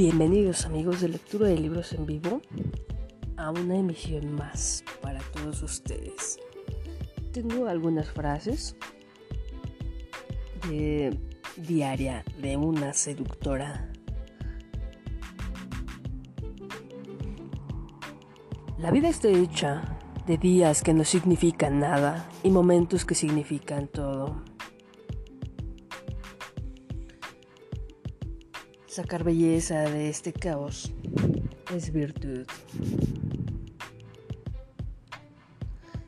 Bienvenidos amigos de lectura de libros en vivo a una emisión más para todos ustedes. Tengo algunas frases de diaria de una seductora. La vida está hecha de días que no significan nada y momentos que significan todo. Sacar belleza de este caos es virtud.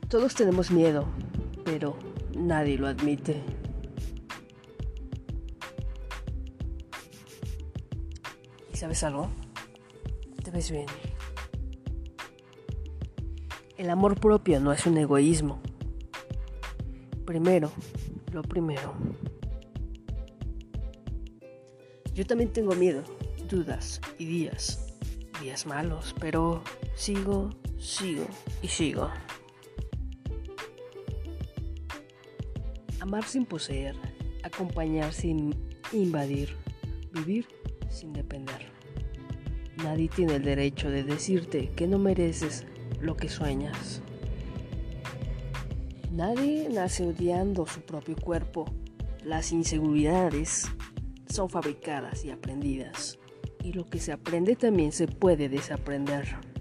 Todos tenemos miedo, pero nadie lo admite. ¿Y sabes algo? Te ves bien. El amor propio no es un egoísmo. Primero, lo primero. Yo también tengo miedo, dudas y días, días malos, pero sigo, sigo y sigo. Amar sin poseer, acompañar sin invadir, vivir sin depender. Nadie tiene el derecho de decirte que no mereces lo que sueñas. Nadie nace odiando su propio cuerpo. Las inseguridades son fabricadas y aprendidas. Y lo que se aprende también se puede desaprender.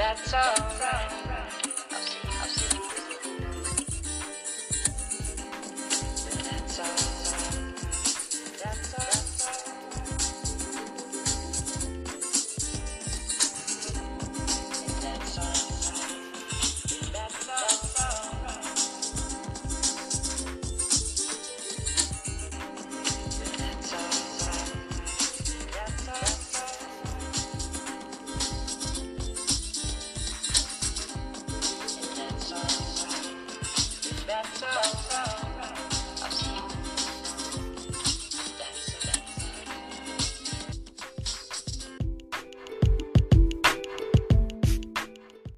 That's all right.